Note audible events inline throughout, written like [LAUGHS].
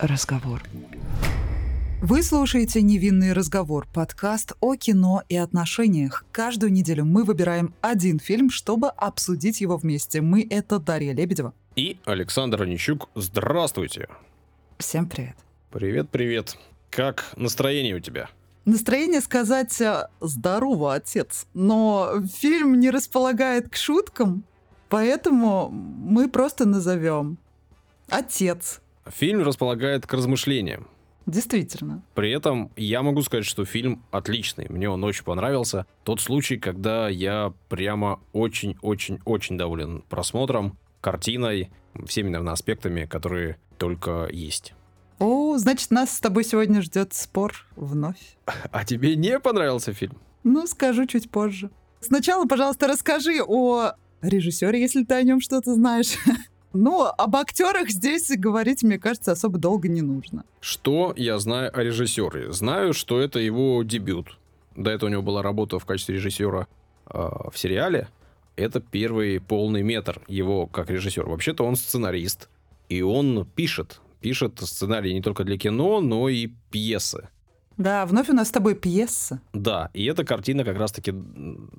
разговор. Вы слушаете «Невинный разговор» — подкаст о кино и отношениях. Каждую неделю мы выбираем один фильм, чтобы обсудить его вместе. Мы — это Дарья Лебедева. И Александр Онищук. Здравствуйте. Всем привет. Привет-привет. Как настроение у тебя? Настроение сказать э, «здорово, отец», но фильм не располагает к шуткам, поэтому мы просто назовем «отец». Фильм располагает к размышлениям. Действительно. При этом я могу сказать, что фильм отличный. Мне он очень понравился. Тот случай, когда я прямо очень-очень-очень доволен просмотром, картиной, всеми, наверное, аспектами, которые только есть. О, значит, нас с тобой сегодня ждет спор вновь. [LAUGHS] А тебе не понравился фильм? Ну, скажу чуть позже. Сначала, пожалуйста, расскажи о режиссере, если ты о нем что-то знаешь. [LAUGHS] Ну, об актерах здесь говорить, мне кажется, особо долго не нужно. Что я знаю о режиссере? Знаю, что это его дебют. До этого у него была работа в качестве режиссера э, в сериале. Это первый полный метр его как режиссер. Вообще-то он сценарист. И он пишет. Пишет сценарии не только для кино, но и пьесы. Да, вновь у нас с тобой пьеса. Да, и эта картина как раз-таки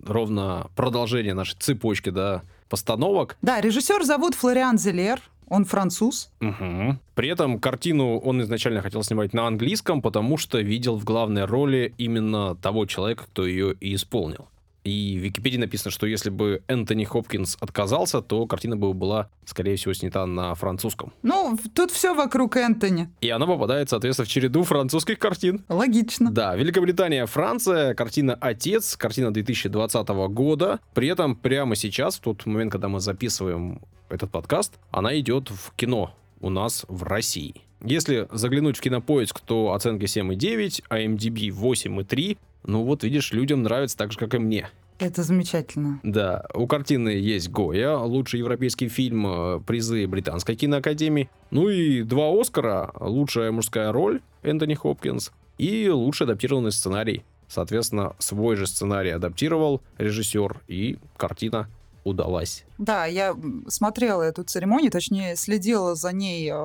ровно продолжение нашей цепочки, да, постановок. Да, режиссер зовут Флориан Зелер, он француз. Угу. При этом картину он изначально хотел снимать на английском, потому что видел в главной роли именно того человека, кто ее и исполнил. И в Википедии написано, что если бы Энтони Хопкинс отказался, то картина бы была, скорее всего, снята на французском. Ну, тут все вокруг Энтони. И она попадает, соответственно, в череду французских картин. Логично. Да, Великобритания, Франция, картина «Отец», картина 2020 года. При этом прямо сейчас, в тот момент, когда мы записываем этот подкаст, она идет в кино у нас в России. Если заглянуть в кинопоиск, то оценки 7,9, а MDB 8,3. Ну вот, видишь, людям нравится так же, как и мне. Это замечательно. Да, у картины есть Гоя, лучший европейский фильм, э, призы Британской киноакадемии. Ну и два Оскара, лучшая мужская роль Энтони Хопкинс и лучший адаптированный сценарий. Соответственно, свой же сценарий адаптировал режиссер, и картина удалась. Да, я смотрела эту церемонию, точнее, следила за ней э,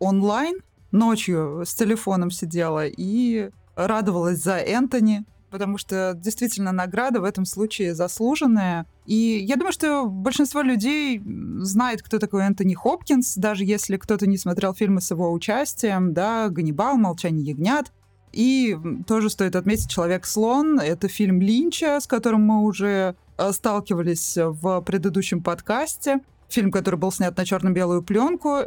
онлайн, ночью с телефоном сидела и радовалась за Энтони, потому что действительно награда в этом случае заслуженная. И я думаю, что большинство людей знает, кто такой Энтони Хопкинс, даже если кто-то не смотрел фильмы с его участием, да, «Ганнибал», «Молчание ягнят». И тоже стоит отметить «Человек-слон». Это фильм Линча, с которым мы уже э, сталкивались в предыдущем подкасте. Фильм, который был снят на черно-белую пленку.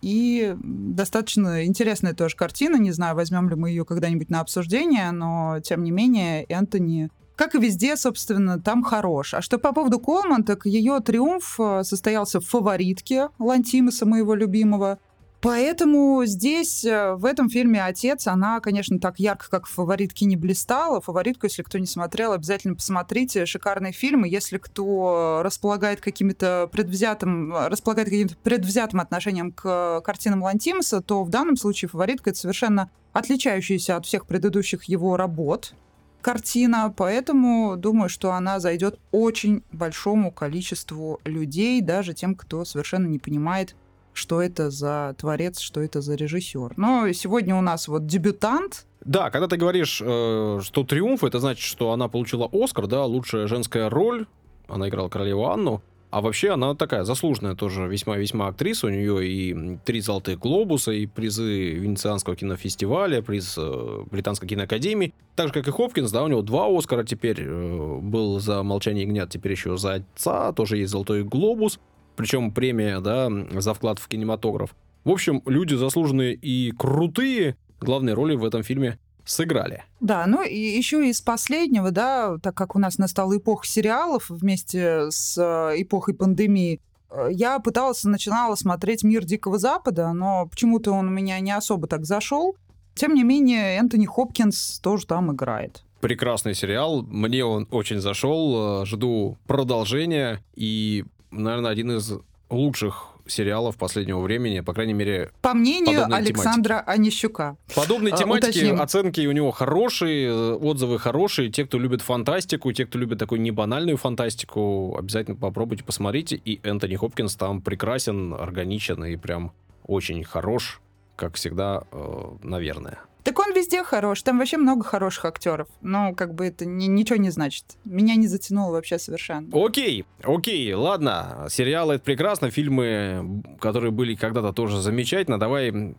И достаточно интересная тоже картина. Не знаю, возьмем ли мы ее когда-нибудь на обсуждение, но тем не менее Энтони как и везде, собственно, там хорош. А что по поводу Колман, так ее триумф э, состоялся в фаворитке Лантимуса, моего любимого. Поэтому здесь, э, в этом фильме «Отец», она, конечно, так ярко, как в «Фаворитке» не блистала. «Фаворитку», если кто не смотрел, обязательно посмотрите. Шикарный фильм. И если кто располагает каким-то предвзятым, располагает каким-то предвзятым отношением к картинам Лантимуса, то в данном случае «Фаворитка» — это совершенно отличающаяся от всех предыдущих его работ картина, поэтому думаю, что она зайдет очень большому количеству людей, даже тем, кто совершенно не понимает что это за творец, что это за режиссер. Но сегодня у нас вот дебютант. Да, когда ты говоришь, э, что триумф, это значит, что она получила Оскар, да, лучшая женская роль. Она играла королеву Анну. А вообще она такая заслуженная тоже весьма-весьма актриса. У нее и три золотые глобуса, и призы Венецианского кинофестиваля, приз э, Британской киноакадемии. Так же, как и Хопкинс, да, у него два Оскара теперь. Э, был за «Молчание ягнят», теперь еще за «Отца», тоже есть золотой глобус причем премия, да, за вклад в кинематограф. В общем, люди заслуженные и крутые главные роли в этом фильме сыграли. Да, ну и еще из последнего, да, так как у нас настала эпоха сериалов вместе с э, эпохой пандемии, э, я пыталась, начинала смотреть «Мир Дикого Запада», но почему-то он у меня не особо так зашел. Тем не менее, Энтони Хопкинс тоже там играет. Прекрасный сериал, мне он очень зашел, э, жду продолжения, и наверное, один из лучших сериалов последнего времени, по крайней мере... По мнению Александра тематики. Онищука. Подобные а, тематики, Уточним. оценки у него хорошие, отзывы хорошие. Те, кто любит фантастику, те, кто любит такую небанальную фантастику, обязательно попробуйте, посмотрите. И Энтони Хопкинс там прекрасен, органичен и прям очень хорош. Как всегда, э, наверное. Так он везде хорош, там вообще много хороших актеров. Но как бы это ни, ничего не значит. Меня не затянуло вообще совершенно. Окей, окей, ладно. Сериалы это прекрасно, фильмы, которые были когда-то тоже замечательно. Давай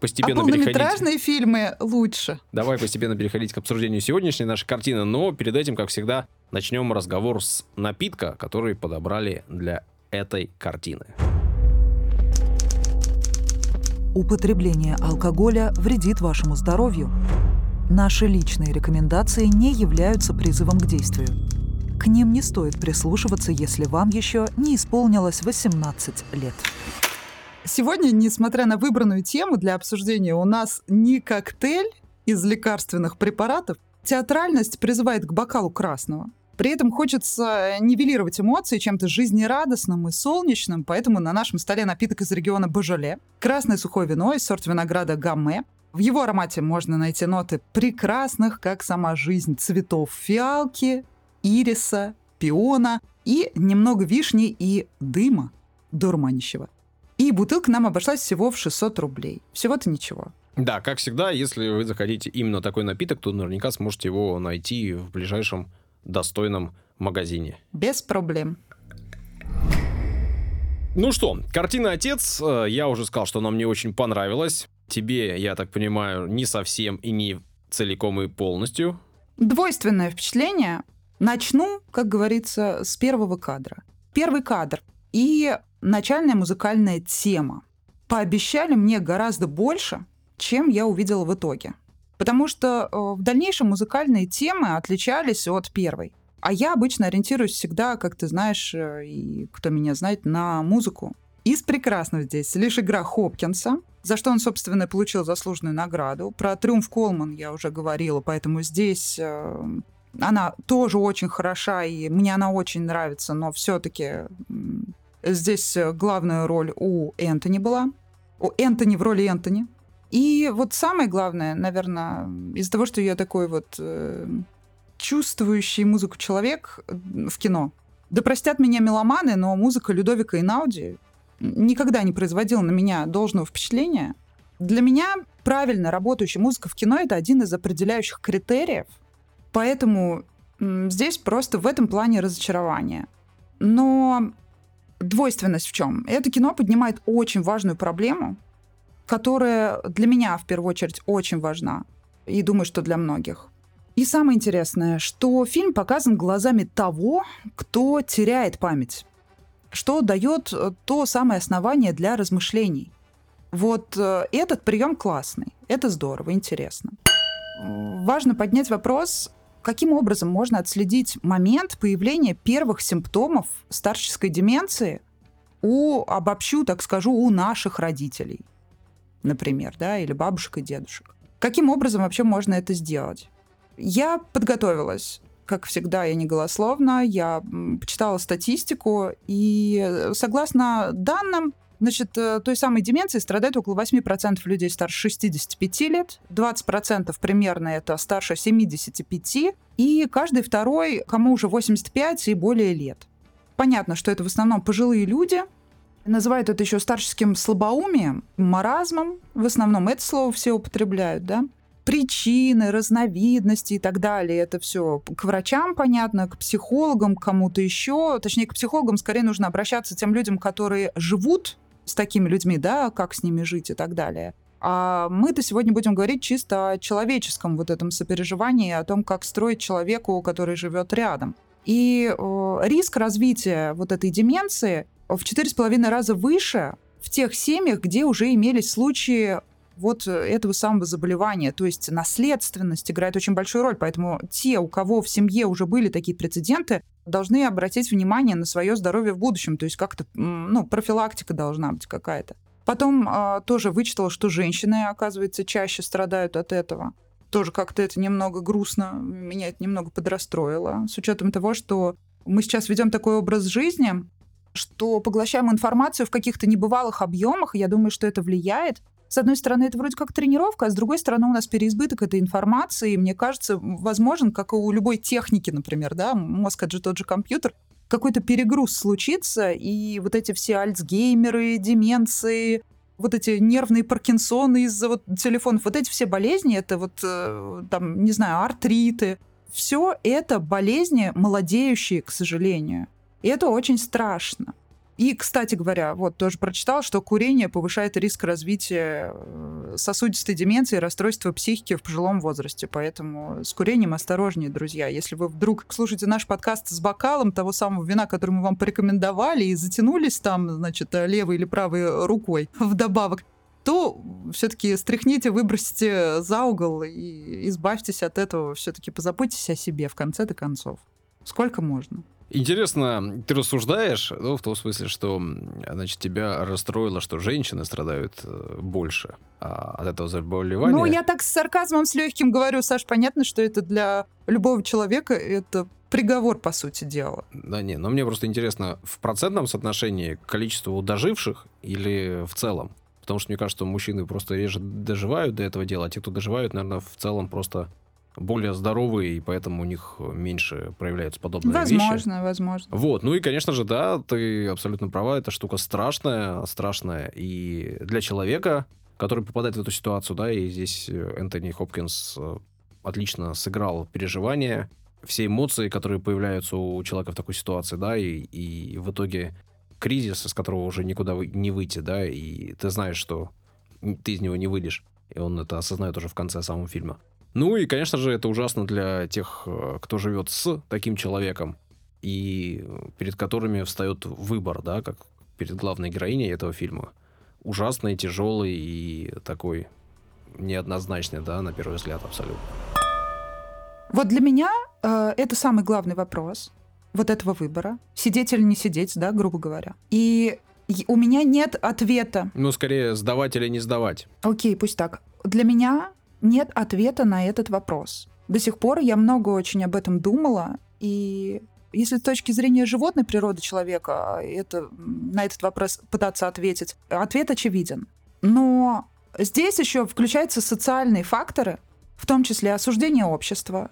постепенно а полнометражные переходить... фильмы лучше. Давай постепенно переходить к обсуждению сегодняшней нашей картины, но перед этим, как всегда, начнем разговор с напитка, который подобрали для этой картины. Употребление алкоголя вредит вашему здоровью. Наши личные рекомендации не являются призывом к действию. К ним не стоит прислушиваться, если вам еще не исполнилось 18 лет. Сегодня, несмотря на выбранную тему для обсуждения, у нас не коктейль из лекарственных препаратов. Театральность призывает к бокалу красного. При этом хочется нивелировать эмоции чем-то жизнерадостным и солнечным, поэтому на нашем столе напиток из региона Божоле, красное сухое вино из сорт винограда Гамме. В его аромате можно найти ноты прекрасных, как сама жизнь, цветов фиалки, ириса, пиона и немного вишни и дыма дурманящего. И бутылка нам обошлась всего в 600 рублей. Всего-то ничего. Да, как всегда, если вы захотите именно такой напиток, то наверняка сможете его найти в ближайшем достойном магазине. Без проблем. Ну что, картина «Отец», э, я уже сказал, что она мне очень понравилась. Тебе, я так понимаю, не совсем и не целиком и полностью. Двойственное впечатление. Начну, как говорится, с первого кадра. Первый кадр. И начальная музыкальная тема пообещали мне гораздо больше, чем я увидела в итоге. Потому что э, в дальнейшем музыкальные темы отличались от первой. А я обычно ориентируюсь всегда, как ты знаешь, э, и кто меня знает, на музыку. Из прекрасного здесь лишь игра Хопкинса, за что он, собственно, получил заслуженную награду. Про «Триумф Колман» я уже говорила, поэтому здесь э, она тоже очень хороша, и мне она очень нравится, но все-таки Здесь главная роль у Энтони была. У Энтони в роли Энтони. И вот самое главное, наверное, из-за того, что я такой вот э, чувствующий музыку человек в кино. Да простят меня меломаны, но музыка Людовика и Науди никогда не производила на меня должного впечатления. Для меня правильно работающая музыка в кино — это один из определяющих критериев. Поэтому здесь просто в этом плане разочарование. Но двойственность в чем? Это кино поднимает очень важную проблему, которая для меня в первую очередь очень важна. И думаю, что для многих. И самое интересное, что фильм показан глазами того, кто теряет память, что дает э, то самое основание для размышлений. Вот э, этот прием классный, это здорово, интересно. Важно поднять вопрос, Каким образом можно отследить момент появления первых симптомов старческой деменции у, обобщу, так скажу, у наших родителей, например, да, или бабушек и дедушек? Каким образом вообще можно это сделать? Я подготовилась. Как всегда, я не голословна, я почитала статистику, и согласно данным, Значит, э, той самой деменцией страдает около 8% людей старше 65 лет, 20% примерно это старше 75, и каждый второй, кому уже 85 и более лет. Понятно, что это в основном пожилые люди, Называют это еще старческим слабоумием, маразмом. В основном это слово все употребляют, да? Причины, разновидности и так далее. Это все к врачам, понятно, к психологам, к кому-то еще. Точнее, к психологам скорее нужно обращаться тем людям, которые живут с такими людьми, да, как с ними жить и так далее. А мы-то сегодня будем говорить чисто о человеческом вот этом сопереживании, о том, как строить человеку, который живет рядом. И э, риск развития вот этой деменции в четыре с половиной раза выше в тех семьях, где уже имелись случаи вот этого самого заболевания. То есть наследственность играет очень большую роль. Поэтому те, у кого в семье уже были такие прецеденты, должны обратить внимание на свое здоровье в будущем. То есть как-то, ну, профилактика должна быть какая-то. Потом э, тоже вычитала, что женщины, оказывается, чаще страдают от этого. Тоже как-то это немного грустно, меня это немного подрастроило, с учетом того, что мы сейчас ведем такой образ жизни, что поглощаем информацию в каких-то небывалых объемах, и я думаю, что это влияет с одной стороны, это вроде как тренировка, а с другой стороны, у нас переизбыток этой информации, и мне кажется, возможен, как и у любой техники, например, да, мозг — это же тот же компьютер, какой-то перегруз случится, и вот эти все альцгеймеры, деменции, вот эти нервные паркинсоны из-за вот телефонов, вот эти все болезни, это вот э, там, не знаю, артриты, все это болезни молодеющие, к сожалению. И это очень страшно. И, кстати говоря, вот тоже прочитал, что курение повышает риск развития э, сосудистой деменции и расстройства психики в пожилом возрасте. Поэтому с курением осторожнее, друзья. Если вы вдруг слушаете наш подкаст с бокалом того самого вина, который мы вам порекомендовали, и затянулись там, значит, левой или правой рукой вдобавок, то все-таки стряхните, выбросьте за угол и избавьтесь от этого. Все-таки позаботьтесь о себе в конце-то концов. Сколько можно? Интересно, ты рассуждаешь, ну, в том смысле, что, значит, тебя расстроило, что женщины страдают э, больше а, от этого заболевания. Ну, я так с сарказмом, с легким говорю, Саш, понятно, что это для любого человека это приговор, по сути дела. Да не, но мне просто интересно, в процентном соотношении количество доживших или в целом? Потому что мне кажется, что мужчины просто реже доживают до этого дела, а те, кто доживают, наверное, в целом просто более здоровые, и поэтому у них меньше проявляются подобные возможно, вещи. Возможно, возможно. Вот, ну и, конечно же, да, ты абсолютно права, эта штука страшная, страшная и для человека, который попадает в эту ситуацию, да, и здесь Энтони Хопкинс э, отлично сыграл переживания, все эмоции, которые появляются у человека в такой ситуации, да, и, и в итоге кризис, из которого уже никуда не выйти, да, и ты знаешь, что ты из него не выйдешь, и он это осознает уже в конце самого фильма. Ну и, конечно же, это ужасно для тех, э, кто живет с таким человеком, и перед которыми встает выбор, да, как перед главной героиней этого фильма. Ужасный, тяжелый и такой неоднозначный, да, на первый взгляд, абсолютно. Вот для меня э, это самый главный вопрос вот этого выбора. Сидеть или не сидеть, да, грубо говоря. И у меня нет ответа. Ну, скорее, сдавать или не сдавать. Окей, пусть так. Для меня нет ответа на этот вопрос. До сих пор я много очень об этом думала, и если с точки зрения животной природы человека это, на этот вопрос пытаться ответить, ответ очевиден. Но здесь еще включаются социальные факторы, в том числе осуждение общества.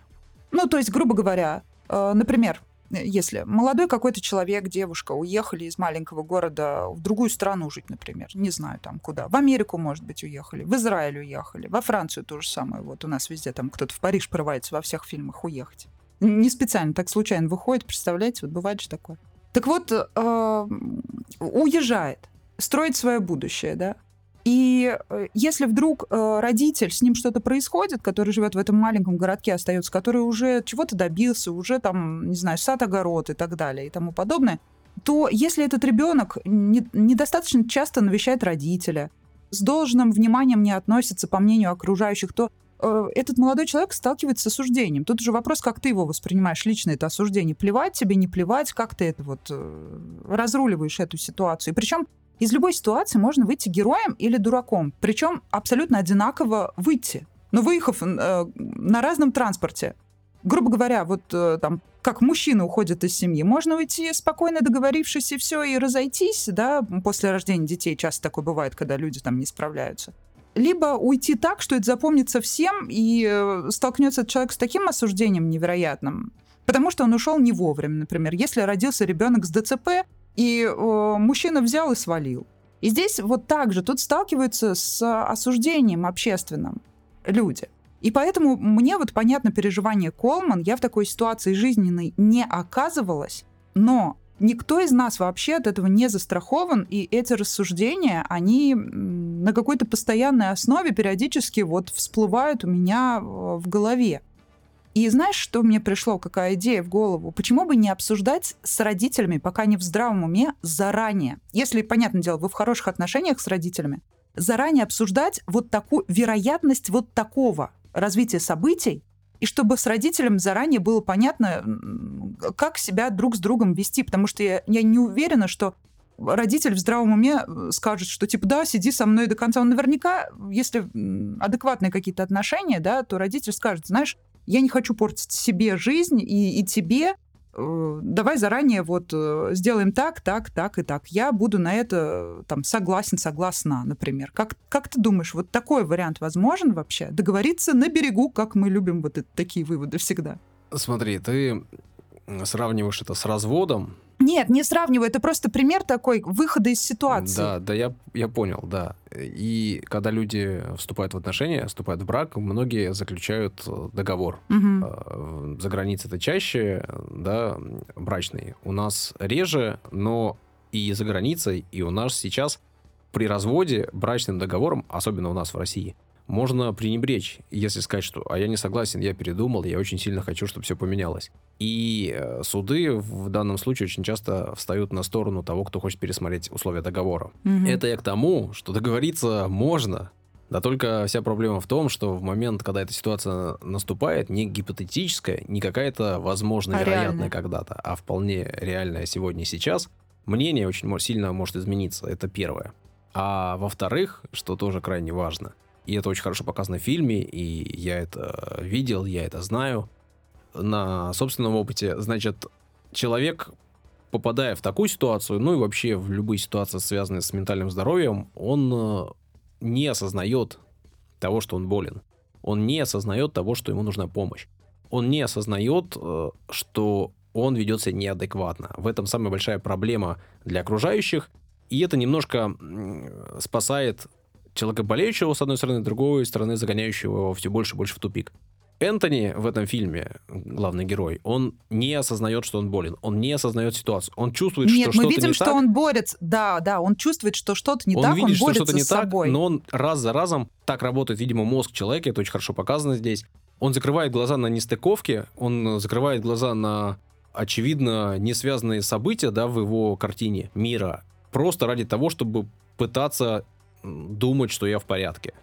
Ну, то есть, грубо говоря, э, например, если молодой какой-то человек, девушка уехали из маленького города в другую страну жить, например, не знаю там куда, в Америку, может быть, уехали, в Израиль уехали, во Францию то же самое, вот у нас везде там кто-то в Париж прорывается во всех фильмах уехать. Не специально, так случайно выходит, представляете, вот бывает же такое. Так вот, э, уезжает, строит свое будущее, да, и э, если вдруг э, родитель, с ним что-то происходит, который живет в этом маленьком городке, остается, который уже чего-то добился, уже там, не знаю, сад, огород и так далее и тому подобное, то если этот ребенок не, недостаточно часто навещает родителя, с должным вниманием не относится, по мнению окружающих, то э, этот молодой человек сталкивается с осуждением. Тут уже вопрос, как ты его воспринимаешь лично, это осуждение. Плевать тебе, не плевать, как ты это вот разруливаешь эту ситуацию. Причем из любой ситуации можно выйти героем или дураком, причем абсолютно одинаково выйти. Но выехав э, на разном транспорте, грубо говоря, вот э, там, как мужчина уходит из семьи, можно уйти спокойно договорившись и все, и разойтись, да, после рождения детей часто такое бывает, когда люди там не справляются. Либо уйти так, что это запомнится всем, и э, столкнется человек с таким осуждением невероятным, потому что он ушел не вовремя, например. Если родился ребенок с ДЦП, и э, мужчина взял и свалил. И здесь вот так же, тут сталкиваются с осуждением общественным люди. И поэтому мне вот понятно переживание Колман, я в такой ситуации жизненной не оказывалась, но никто из нас вообще от этого не застрахован, и эти рассуждения, они на какой-то постоянной основе периодически вот всплывают у меня э, в голове. И знаешь, что мне пришло, какая идея в голову? Почему бы не обсуждать с родителями, пока не в здравом уме, заранее? Если, понятное дело, вы в хороших отношениях с родителями, заранее обсуждать вот такую вероятность вот такого развития событий, и чтобы с родителем заранее было понятно, как себя друг с другом вести, потому что я, я не уверена, что родитель в здравом уме э, скажет, что типа да, сиди со мной до конца. Он наверняка, если адекватные какие-то отношения, да, то родитель скажет, знаешь, я не хочу портить себе жизнь и, и тебе. Э, давай заранее вот э, сделаем так, так, так и так. Я буду на это там согласен, согласна, например. Как, как ты думаешь, вот такой вариант возможен вообще? Договориться на берегу, как мы любим вот это, такие выводы всегда. Смотри, ты сравниваешь это с разводом. Нет, не сравниваю. Это просто пример такой выхода из ситуации. Да, да, я, я понял, да. И когда люди вступают в отношения, вступают в брак, многие заключают э, договор. Угу. За границей это чаще, да, брачный. У нас реже, но и за границей, и у нас сейчас при разводе брачным договором, особенно у нас в России, можно пренебречь, если сказать, что «а я не согласен, я передумал, я очень сильно хочу, чтобы все поменялось». И э, суды в данном случае очень часто встают на сторону того, кто хочет пересмотреть условия договора. Мгм. Это я к тому, что договориться можно, да только вся проблема в том, что в момент, когда эта ситуация наступает, не гипотетическая, не какая-то возможно А вероятная когда-то, а вполне реальная сегодня и сейчас, мнение очень сильно может измениться. Это первое. А во-вторых, что тоже крайне важно, и это очень хорошо показано в фильме, и я это видел, я это знаю на собственном опыте, значит, человек, попадая в такую ситуацию, ну и вообще в любые ситуации, связанные с ментальным здоровьем, он э, не осознает того, что он болен. Он не осознает того, что ему нужна помощь. Он не осознает, э, что он ведет себя неадекватно. В этом самая большая проблема для окружающих. И это немножко спасает человека болеющего, с одной стороны, с другой стороны, загоняющего его все больше и больше в тупик. Энтони в этом фильме, главный герой, он не осознает, что он болен. Он не осознает ситуацию. Он чувствует, Нет, что мы что-то видим, не что так. он борется. Да, да, он чувствует, что что-то не он так, видит, он что борется что-то не с так, собой. но он раз за разом так работает, видимо, мозг человека, это очень хорошо показано здесь. Он закрывает глаза на нестыковки, он закрывает глаза на очевидно не связанные события, да, в его картине мира, просто ради того, чтобы пытаться думать, что я в порядке,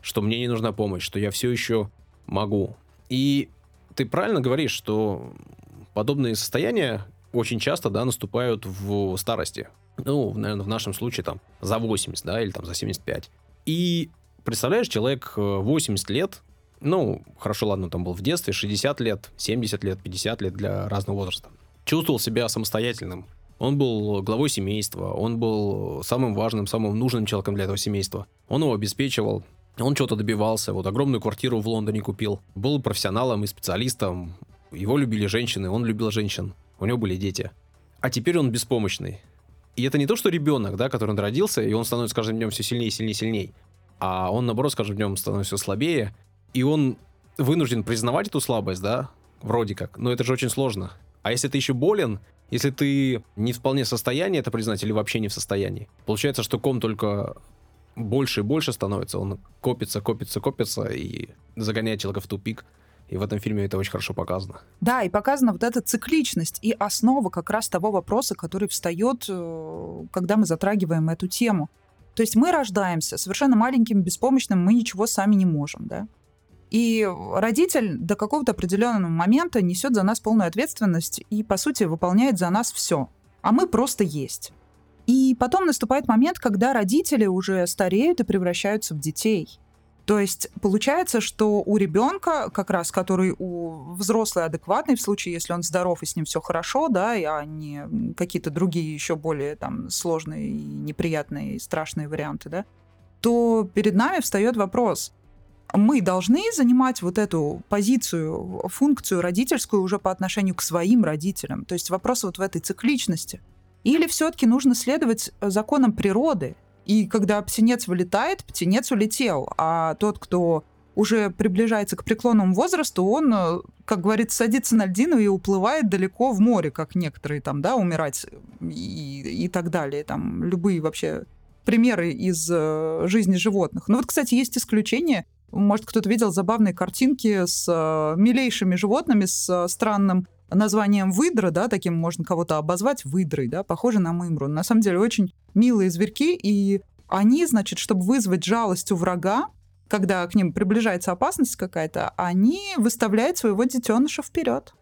что мне не нужна помощь, что я все еще могу. И ты правильно говоришь, что подобные состояния очень часто, да, наступают в старости. Ну, наверное, в нашем случае там за 80, да, или там за 75. И представляешь, человек э, 80 лет, ну, хорошо, ладно, там был в детстве, 60 лет, 70 лет, 50 лет для разного возраста. Чувствовал себя самостоятельным. Он был главой семейства, он был самым важным, самым нужным человеком для этого семейства. Он его обеспечивал, он чего-то добивался, вот огромную квартиру в Лондоне купил. Был профессионалом и специалистом. Его любили женщины, он любил женщин. У него были дети. А теперь он беспомощный. И это не то, что ребенок, да, который он родился, и он становится каждым днем все сильнее, сильнее, сильнее. А он, наоборот, с каждым днем становится все слабее. И он вынужден признавать эту слабость, да, вроде как. Но это же очень сложно. А если ты еще болен, если ты не вполне в состоянии это признать или вообще не в состоянии, получается, что ком только больше и больше становится, он копится, копится, копится и загоняет человека в тупик. И в этом фильме это очень хорошо показано. Да, и показана вот эта цикличность и основа как раз того вопроса, который встает, э, когда мы затрагиваем эту тему. То есть мы рождаемся совершенно маленьким, беспомощным, мы ничего сами не можем, да. И родитель до какого-то определенного момента несет за нас полную ответственность и, по сути, выполняет за нас все. А мы просто есть. И потом наступает момент, когда родители уже стареют и превращаются в детей. То есть получается, что у ребенка, как раз который у взрослый адекватный, в случае, если он здоров и с ним все хорошо, да, а не какие-то другие еще более там сложные и неприятные и страшные варианты, да, то перед нами встает вопрос. Мы должны занимать вот эту позицию, функцию родительскую уже по отношению к своим родителям. То есть вопрос вот в этой цикличности. Или все-таки нужно следовать э, законам природы, и когда птенец вылетает, птенец улетел, а тот, кто уже приближается к преклонному возрасту, он, э, как говорится, садится на льдину и уплывает далеко в море, как некоторые там, да, умирать и, и так далее. Там любые вообще примеры из э, жизни животных. Ну вот, кстати, есть исключения. Может, кто-то видел забавные картинки с э, милейшими животными, с э, странным названием выдра, да, таким можно кого-то обозвать выдрой, да, похоже на мымру. На самом деле очень милые зверьки, и они, значит, чтобы вызвать жалость у врага, когда к ним приближается опасность какая-то, они выставляют своего детеныша вперед.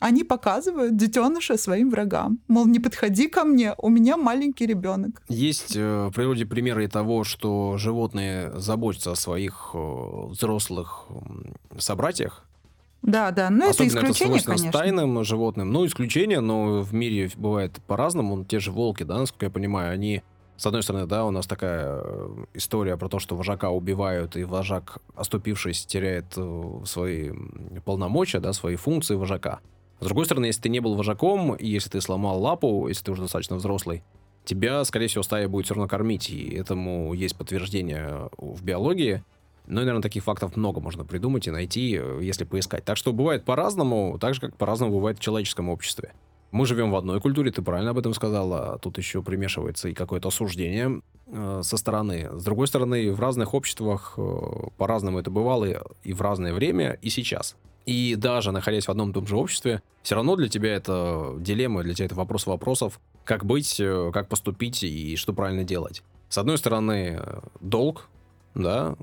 Они показывают детеныша своим врагам. Мол, не подходи ко мне, у меня маленький ребенок. Есть э, в природе примеры того, что животные заботятся о своих э, взрослых собратьях. Да, да, но это Особенно это исключение, свойственно конечно. стайным животным. Ну, исключение, но в мире бывает по-разному. Те же волки, да, насколько я понимаю, они, с одной стороны, да, у нас такая э, история про то, что вожака убивают, и вожак, оступившись, теряет свои полномочия, да, свои функции вожака. С другой стороны, если ты не был вожаком, и если ты сломал лапу, если ты уже достаточно взрослый, тебя, скорее всего, стая будет все равно кормить, и этому есть подтверждение в биологии. И, наверное, таких фактов много можно придумать и найти, если поискать. Так что бывает по-разному, так же, как по-разному бывает в человеческом обществе. Мы живем в одной культуре, ты правильно об этом сказала. Тут еще примешивается и какое-то осуждение э, со стороны. С другой стороны, в разных обществах э, по-разному это бывало и в разное время, и сейчас. И даже находясь в одном и том же обществе, все равно для тебя это дилемма, для тебя это вопрос вопросов, как быть, э, как поступить и что правильно делать. С одной стороны, э, долг, да,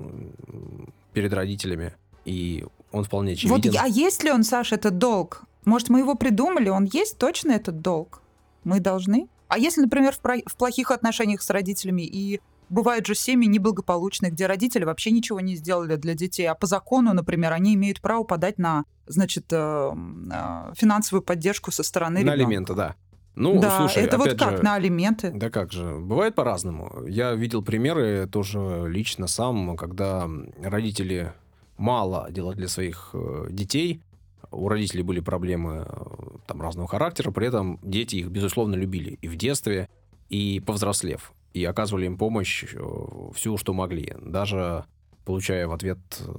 перед родителями, и он вполне очевиден. Вот, а есть ли он, Саша, этот долг? Может, мы его придумали, он есть точно этот долг? Мы должны? А если, например, в, про- в плохих отношениях с родителями и бывают же семьи неблагополучные, где родители вообще ничего не сделали для детей, а по закону, например, они имеют право подать на, значит, э, э, финансовую поддержку со стороны На ребенка. алименты, да. Ну, да, слушай, это вот как же, на алименты. Да как же, бывает по-разному. Я видел примеры тоже лично сам, когда родители мало делали для своих э, детей, у родителей были проблемы там разного характера, при этом дети их, безусловно, любили и в детстве, и повзрослев, и оказывали им помощь э, всю, что могли, даже получая в ответ э,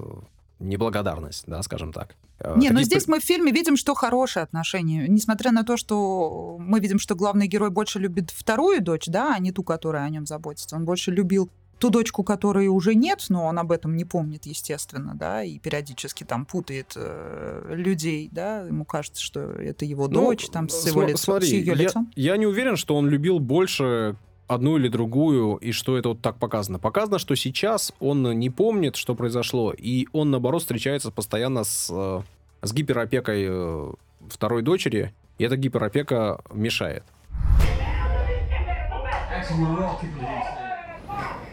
неблагодарность, да, скажем так. Э, Не, но таких здесь мы в фильме видим, что хорошие отношения. Несмотря на то, что мы видим, что главный герой больше любит вторую дочь, да, а не ту, которая о нем заботится. Он больше любил ту дочку, которой уже нет, но он об этом не помнит, естественно, да, и периодически там путает э, людей, да, ему кажется, что это его Ну, дочь, там, с его лицом, Смотри, с ее я, лицом. я не уверен, что он любил больше одну или другую, и что это вот так показано. Показано, что сейчас он не помнит, что произошло, и он, наоборот, встречается постоянно с, э, с гиперопекой э, второй дочери, и эта гиперопека мешает.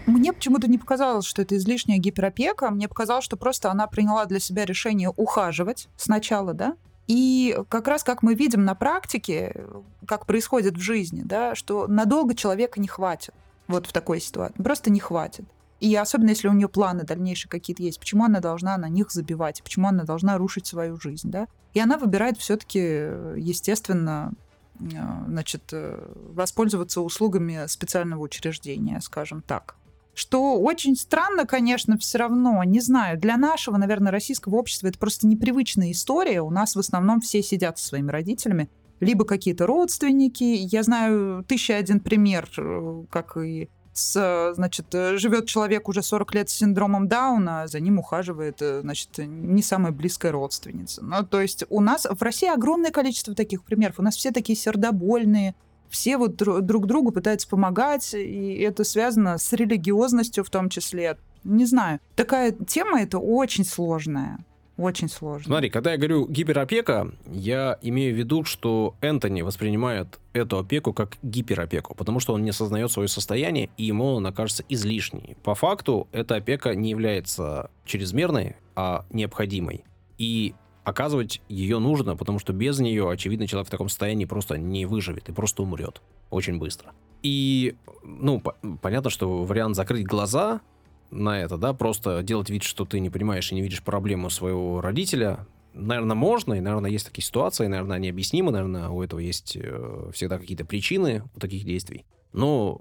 Мне почему-то не показалось, что это излишняя гиперопека. Мне показалось, что просто она приняла для себя решение ухаживать сначала, да, и как раз как мы видим на практике, как происходит в жизни, да, что надолго человека не хватит вот в такой ситуации. Просто не хватит. И особенно если у нее планы дальнейшие какие-то есть, почему она должна на них забивать, почему она должна рушить свою жизнь, да? И она выбирает все-таки, естественно, э, значит, э, воспользоваться услугами специального учреждения, скажем так. Что очень странно, конечно, все равно, не знаю, для нашего, наверное, российского общества это просто непривычная история. У нас в основном все сидят со своими родителями, либо какие-то родственники. Я знаю тысяча один пример, э, как и с, значит, э, живет человек уже 40 лет с синдромом Дауна, за ним ухаживает, э, значит, не самая близкая родственница. Ну, то есть у нас в России огромное количество таких примеров. У нас все такие сердобольные, все вот дру- друг другу пытаются помогать, и это связано с религиозностью в том числе. Не знаю. Такая тема это очень сложная. Очень сложная. Смотри, когда я говорю гиперопека, я имею в виду, что Энтони воспринимает эту опеку как гиперопеку, потому что он не осознает свое состояние, и ему она кажется излишней. По факту, эта опека не является чрезмерной, а необходимой. И оказывать ее нужно, потому что без нее, очевидно, человек в таком состоянии просто не выживет и просто умрет очень быстро. И, ну, по- понятно, что вариант закрыть глаза на это, да, просто делать вид, что ты не понимаешь и не видишь проблему своего родителя, наверное, можно, и, наверное, есть такие ситуации, наверное, они объяснимы, наверное, у этого есть э, всегда какие-то причины у таких действий. Но,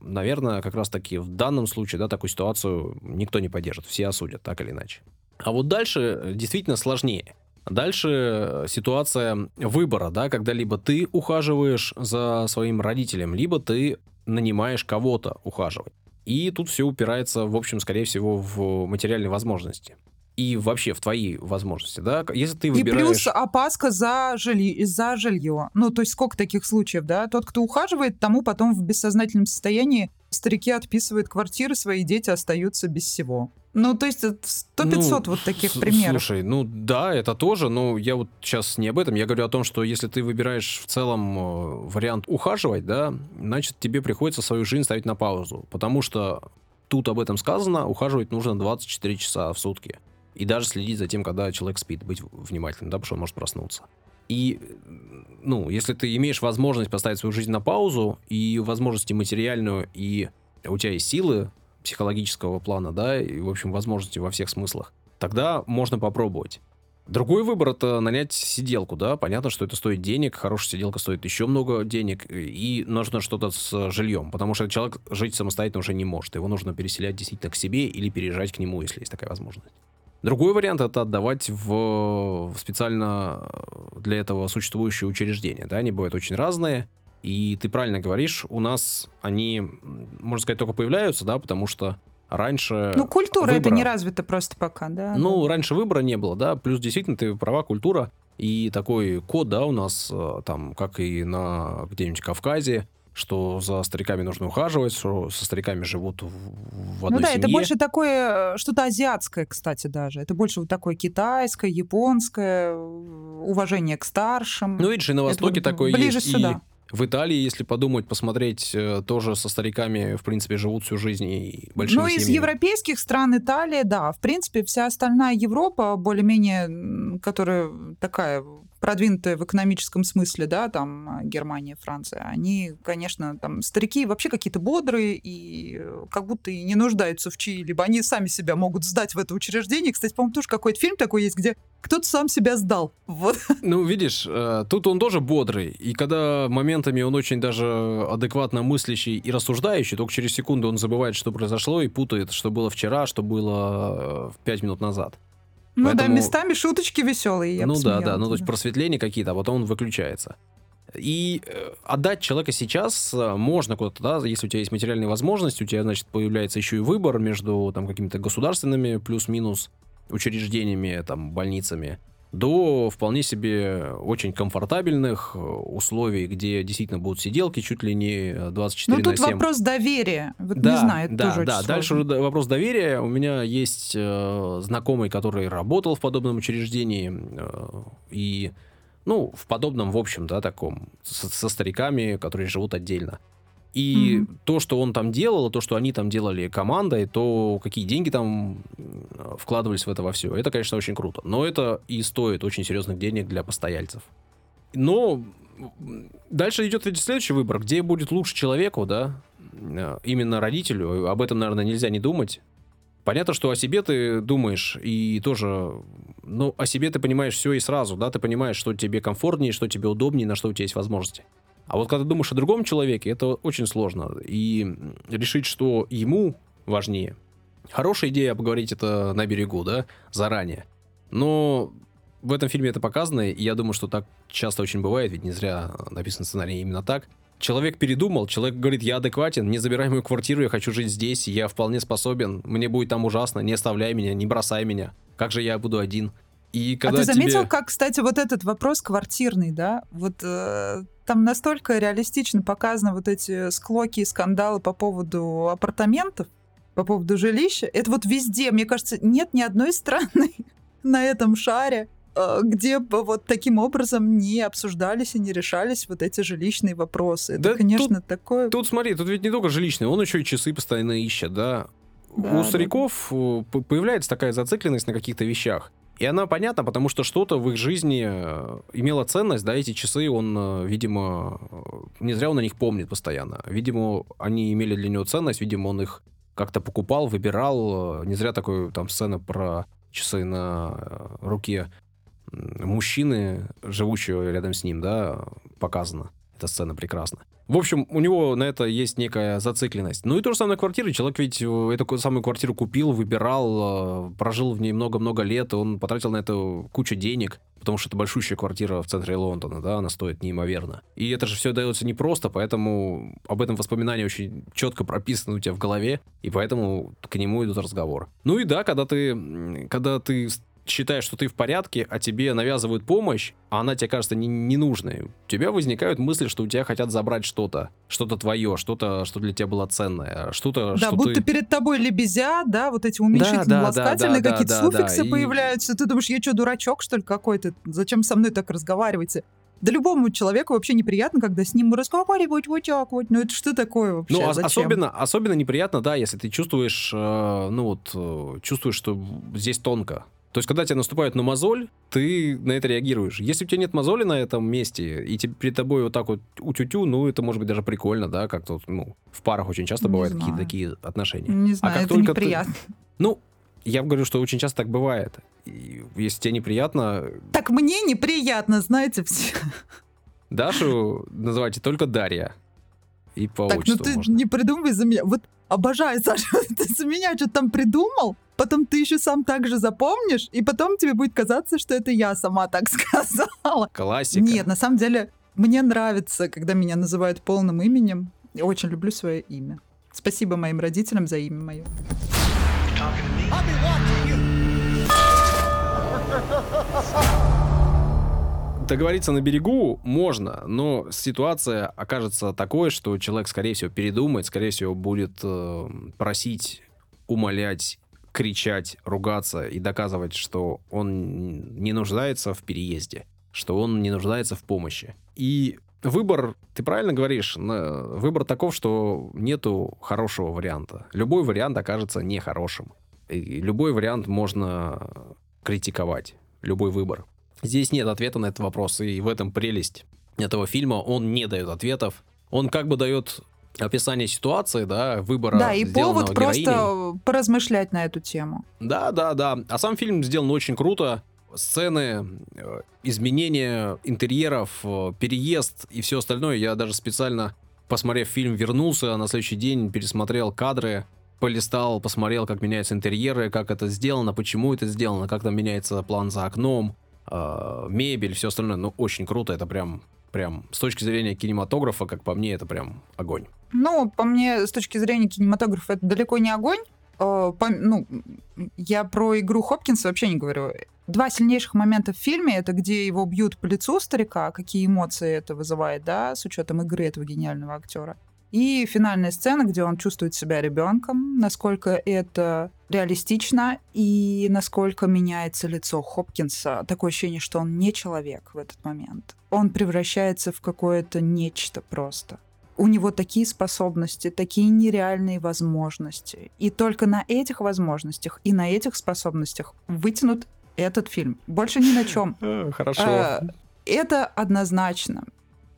наверное, как раз-таки в данном случае, да, такую ситуацию никто не поддержит, все осудят, так или иначе. А вот дальше э, действительно сложнее. Дальше э, ситуация выбора, да, когда либо ты ухаживаешь за своим родителем, либо ты нанимаешь кого-то ухаживать. И тут все упирается, в общем, скорее всего, в материальные возможности. И вообще в твои возможности, да? Если ты И выбираешь... плюс опаска за, жили... за жилье. Ну, то есть сколько таких случаев, да? Тот, кто ухаживает, тому потом в бессознательном состоянии старики отписывают квартиры, свои дети остаются без всего. Ну, то есть 100-500 вот таких примеров. Слушай, ну да, это тоже, но я вот сейчас не об этом. Я говорю о том, что если ты выбираешь в целом э, вариант ухаживать, да, значит тебе приходится свою жизнь ставить на паузу. Потому что тут об этом сказано, ухаживать нужно 24 часа в сутки. И даже следить за тем, когда человек спит, быть внимательным, да, потому что он может проснуться. И, ну, если ты имеешь возможность поставить свою жизнь на паузу, и возможности материальную, и у тебя есть силы психологического плана, да, и, в общем, возможности во всех смыслах, тогда можно попробовать. Другой выбор это нанять сиделку, да, понятно, что это стоит денег, хорошая сиделка стоит еще много денег, и нужно что-то с жильем, потому что человек жить самостоятельно уже не может, его нужно переселять действительно к себе или переезжать к нему, если есть такая возможность. Другой вариант это отдавать в, в специально для этого существующие учреждения, да, они бывают очень разные, и ты правильно говоришь, у нас они, можно сказать, только появляются, да, потому что Раньше... Ну, культура выбора... это не развита просто пока, да? Ну, да. раньше выбора не было, да, плюс действительно ты права, культура, и такой код, да, у нас э, там, как и на где-нибудь Кавказе, что за стариками нужно ухаживать, что со стариками живут в, в одной Ну да, семье. это больше такое, э, что-то азиатское, кстати, даже. Это больше вот такое китайское, японское, уважение к старшим. Ну, видишь, и на Востоке это такое ближе есть. Сюда. И в Италии, если подумать, посмотреть, э, тоже со стариками, в принципе, живут всю жизнь и большими Ну, из семьями. европейских стран Италия, да. В принципе, вся остальная Европа, более-менее, которая такая продвинутая в экономическом смысле, да, там Германия, Франция, они, конечно, там старики вообще какие-то бодрые и э, как будто и не нуждаются в чьи-либо. Они сами себя могут сдать в это учреждение. Кстати, по-моему, тоже какой-то фильм такой есть, где кто-то сам себя сдал. Вот. [LAUGHS] Ну, видишь, э, тут он тоже бодрый, и когда моментами он очень даже адекватно мыслящий и рассуждающий, только через секунду он забывает, что произошло, и путает, что было вчера, что было э, пять минут назад. Ну Поэтому- да, местами шуточки веселые. Я ну да, да, ну то есть просветления какие-то, а потом он выключается. И э, отдать человека сейчас э, можно куда-то, да, если у тебя есть материальные возможности, у тебя, значит, появляется еще и выбор между там какими-то государственными плюс-минус учреждениями, там, больницами, до вполне себе очень комфортабельных э, условий, где действительно будут сиделки чуть ли не 24 Ну на тут 7. вопрос доверия. Вот Да, не знаю, это да, тоже да. Дальше уже вопрос доверия. У меня есть э, знакомый, который работал в подобном учреждении э, и, ну, в подобном, в общем, да, таком, со, со стариками, которые живут отдельно. И Мгм. то, что он там делал, то, что они там делали командой, то какие деньги там м, вкладывались в это во все, это, конечно, очень круто. Но это и стоит очень серьезных денег для постояльцев. Но дальше идет ведь следующий выбор, где будет лучше человеку, да, э, именно родителю. Об этом, наверное, нельзя не думать. Понятно, что о себе ты думаешь, и тоже, ну, о себе ты понимаешь все и сразу, да, ты понимаешь, что тебе комфортнее, что тебе удобнее, на что у тебя есть возможности. А вот когда ты думаешь о другом человеке, это очень сложно. И решить, что ему важнее. Хорошая идея поговорить это на берегу, да, заранее. Но в этом фильме это показано, и я думаю, что так часто очень бывает, ведь не зря написан сценарий именно так. Человек передумал, человек говорит, я адекватен, не забирай мою квартиру, я хочу жить здесь, я вполне способен, мне будет там ужасно, не оставляй меня, не бросай меня, как же я буду один? И А когда ты заметил, тебе... как, кстати, вот этот вопрос квартирный, да? Вот э, там настолько реалистично показаны вот эти склоки и скандалы по поводу апартаментов, по поводу жилища. Это вот везде, мне кажется, нет ни одной страны [LAUGHS] на этом шаре, э, где бы вот таким образом не обсуждались и не решались вот эти жилищные вопросы. Это, Да конечно, такое... Тут смотри, тут ведь не только жилищный, он еще и часы постоянно ищет, да. Да, У да, стариков э, п- появляется такая зацикленность на каких-то вещах. И она понятна, потому что что-то в их жизни э, имело ценность, да, эти часы он, э, видимо, э, не зря он о них помнит постоянно. Видимо, они имели для него ценность, видимо, он их как-то покупал, выбирал. Не зря такой там сцена про часы на руке мужчины, живущего рядом с ним, да, показана. Эта сцена прекрасна. В общем, у него на это есть некая зацикленность. Ну и то же самое квартиры. Человек ведь э, эту самую квартиру купил, выбирал, э, прожил в ней много-много лет, он потратил на это кучу денег, потому что это большущая квартира в центре Лондона, да, она стоит неимоверно. И это же все дается непросто, поэтому об этом воспоминания очень четко прописаны у тебя в голове, и поэтому к нему идут разговоры. Ну и да, когда ты, когда ты считаешь, что ты в порядке, а тебе навязывают помощь, а она тебе кажется не- ненужной, у тебя возникают мысли, что у тебя хотят забрать что-то, что-то твое, что-то, что для тебя было ценное, что-то, Да, что будто ты... перед тобой лебезя, да, вот эти уменьшительно да, да, ласкательные да, какие-то да, суффиксы да, и- появляются. Ты думаешь, я что, дурачок, что ли, какой-то? Зачем со мной так разговариваете? Да любому человеку вообще неприятно, когда с ним разговаривать вот так вот. Ну это что такое вообще? Ну, ос- Зачем? особенно, особенно неприятно, да, если ты чувствуешь, э, ну вот, э, чувствуешь, что здесь тонко. То есть, когда тебе наступают на мозоль, ты на это реагируешь. Если у тебя нет мозоли на этом месте, и тебе, перед тобой вот так вот утю-тю, ну, это может быть даже прикольно, да, как-то, вот, ну, в парах очень часто Не бывают какие-то такие отношения. Не знаю, как это только ты- неприятно. Ну, Я говорю, что очень часто так бывает. И если тебе неприятно... Так мне неприятно, знаете, все. Дашу называйте только Дарья. И по Так, ну ты можно. не придумывай за меня. Вот обожаю, [LAUGHS] Саша, ты за меня что-то там придумал, потом ты еще сам так же запомнишь, и потом тебе будет казаться, что это я сама так [LAUGHS] сказала. Классика. Нет, на самом деле, мне нравится, когда меня называют полным именем. Я очень люблю свое имя. Спасибо моим родителям за имя мое. [LAUGHS] Договориться на берегу можно, но ситуация окажется такой, что человек, скорее всего, передумает, скорее всего, будет э, просить, умолять, кричать, ругаться и доказывать, что он не нуждается в переезде, что он не нуждается в помощи. И выбор, ты правильно говоришь, выбор таков, что нету хорошего варианта. Любой вариант окажется нехорошим. И любой вариант можно критиковать, любой выбор. Здесь нет ответа на этот вопрос, и в этом прелесть этого фильма. Он не дает ответов. Он как бы дает описание ситуации, да, выбора Да, и повод героиней. просто поразмышлять на эту тему. Да, да, да. А сам фильм сделан очень круто. Сцены, э, изменения интерьеров, э, переезд и все остальное. Я даже специально, посмотрев фильм, вернулся, а на следующий день пересмотрел кадры, полистал, посмотрел, как меняются интерьеры, как это сделано, почему это сделано, как там меняется план за окном, э, мебель, все остальное. Ну, очень круто. Это прям прям с точки зрения кинематографа, как по мне, это прям огонь. Ну, по мне, с точки зрения кинематографа, это далеко не огонь. Э, по, ну, я про игру Хопкинса вообще не говорю. Два сильнейших момента в фильме это где его бьют по лицу старика, какие эмоции это вызывает, да, с учетом игры этого гениального актера. И финальная сцена, где он чувствует себя ребенком, насколько это реалистично и насколько меняется лицо Хопкинса. Такое ощущение, что он не человек в этот момент. Он превращается в какое-то нечто просто. У него такие способности, такие нереальные возможности. И только на этих возможностях и на этих способностях вытянут этот фильм. Больше ни на чем. [LAUGHS] Хорошо. А, это однозначно.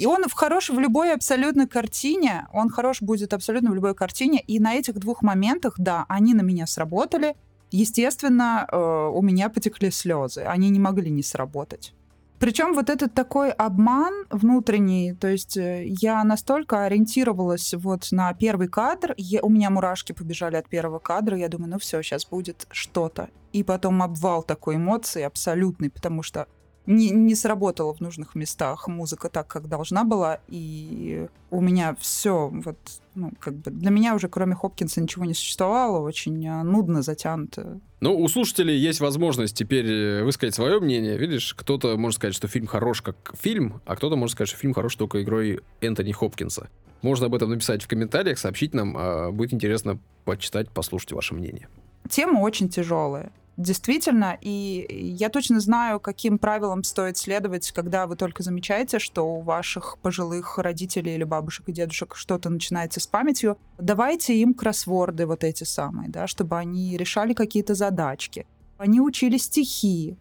И он в хорош в любой абсолютно картине, он хорош будет абсолютно в любой картине. И на этих двух моментах, да, они на меня сработали. Естественно, э, у меня потекли слезы. Они не могли не сработать. Причем вот этот такой обман внутренний, то есть э, я настолько ориентировалась вот на первый кадр, я, у меня мурашки побежали от первого кадра, я думаю, ну все, сейчас будет что-то. И потом обвал такой эмоций абсолютный, потому что не, не сработала в нужных местах музыка так, как должна была, и у меня все вот, ну, как бы для меня уже кроме Хопкинса ничего не существовало, очень а, нудно, затянуто. Ну, у слушателей есть возможность теперь э, высказать свое мнение. Видишь, кто-то может сказать, что фильм хорош как фильм, а кто-то может сказать, что фильм хорош только игрой Энтони Хопкинса. Можно об этом написать в комментариях, сообщить нам. А будет интересно почитать, послушать ваше мнение. Тема очень тяжелая действительно, и я точно знаю, каким правилам стоит следовать, когда вы только замечаете, что у ваших пожилых родителей или бабушек и дедушек что-то начинается с памятью. Давайте им кроссворды вот эти самые, да, чтобы они решали какие-то задачки. Они учили стихи,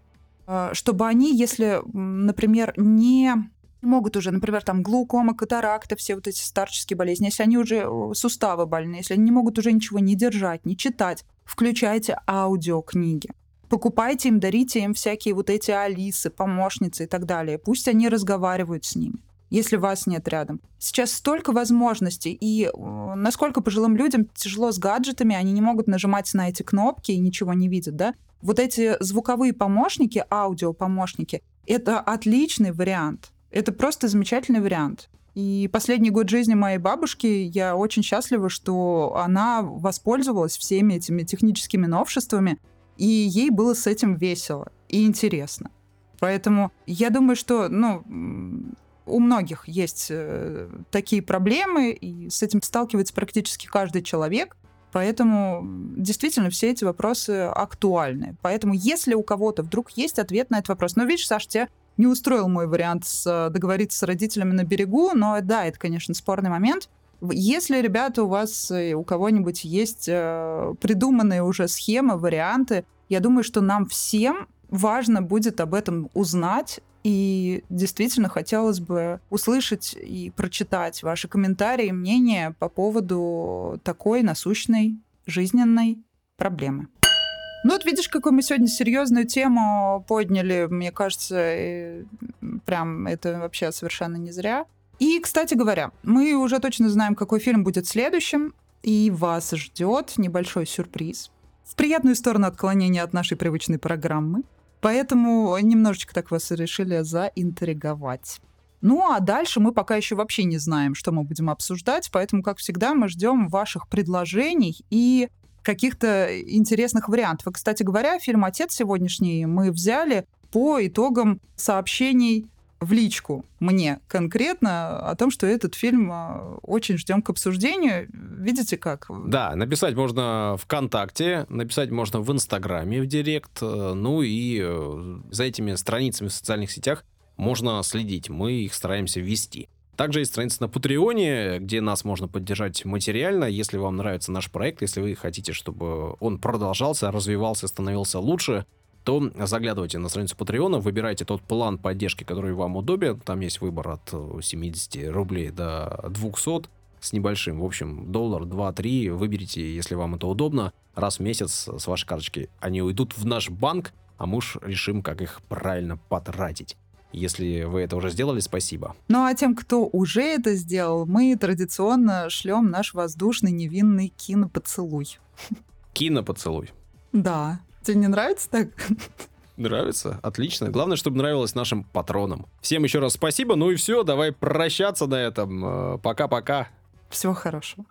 э, чтобы они, если, например, не могут уже, например, там глаукома, катаракта, все вот эти старческие болезни, если они уже э, суставы больные, если они не могут уже ничего не держать, не читать, включайте аудиокниги. Покупайте им, дарите им всякие вот эти Алисы, помощницы и так далее. Пусть они разговаривают с ними если вас нет рядом. Сейчас столько возможностей, и э, насколько пожилым людям тяжело с гаджетами, они не могут нажимать на эти кнопки и ничего не видят, да? Вот эти звуковые помощники, аудиопомощники, это отличный вариант. Это просто замечательный вариант. И последний год жизни моей бабушки я очень счастлива, что она воспользовалась всеми этими техническими новшествами, и ей было с этим весело и интересно. Поэтому я думаю, что ну, у многих есть э, такие проблемы, и с этим сталкивается практически каждый человек. Поэтому действительно все эти вопросы актуальны. Поэтому если у кого-то вдруг есть ответ на этот вопрос, ну видишь, Саш, тебя не устроил мой вариант с, э, договориться с родителями на берегу, но да, это, конечно, спорный момент. Если, ребята, у вас, э, у кого-нибудь есть э, придуманные уже схемы, варианты, я думаю, что нам всем важно будет об этом узнать, и действительно хотелось бы услышать и прочитать ваши комментарии, мнения по поводу такой насущной жизненной проблемы. Ну вот видишь, какую мы сегодня серьезную тему подняли. Мне кажется, прям это вообще совершенно не зря. И, кстати говоря, мы уже точно знаем, какой фильм будет следующим, и вас ждет небольшой сюрприз. В приятную сторону отклонения от нашей привычной программы. Поэтому немножечко так вас решили заинтриговать. Ну а дальше мы пока еще вообще не знаем, что мы будем обсуждать, поэтому, как всегда, мы ждем ваших предложений и каких-то интересных вариантов. И, кстати говоря, фильм «Отец» сегодняшний мы взяли по итогам сообщений в личку мне конкретно о том, что этот фильм а, очень ждем к обсуждению. Видите как? Да, написать можно ВКонтакте, написать можно в Инстаграме, в Директ, э, ну и э, за этими страницами в социальных сетях можно следить. Мы их стараемся вести. Также есть страница на Патреоне, где нас можно поддержать материально, если вам нравится наш проект, если вы хотите, чтобы он продолжался, развивался, становился лучше, то заглядывайте на страницу Патреона, выбирайте тот план поддержки, который вам удобен. Там есть выбор от 70 рублей до 200 с небольшим. В общем, доллар, 2-3 выберите, если вам это удобно. Раз в месяц с вашей карточки они уйдут в наш банк, а мы уж решим, как их правильно потратить. Если вы это уже сделали, спасибо. Ну а тем, кто уже это сделал, мы традиционно шлем наш воздушный невинный кинопоцелуй. Кинопоцелуй. Да. Тебе не нравится так? Нравится? Отлично. Главное, чтобы нравилось нашим патронам. Всем еще раз спасибо. Ну и все, давай прощаться на этом. Э, пока-пока. Всего хорошего.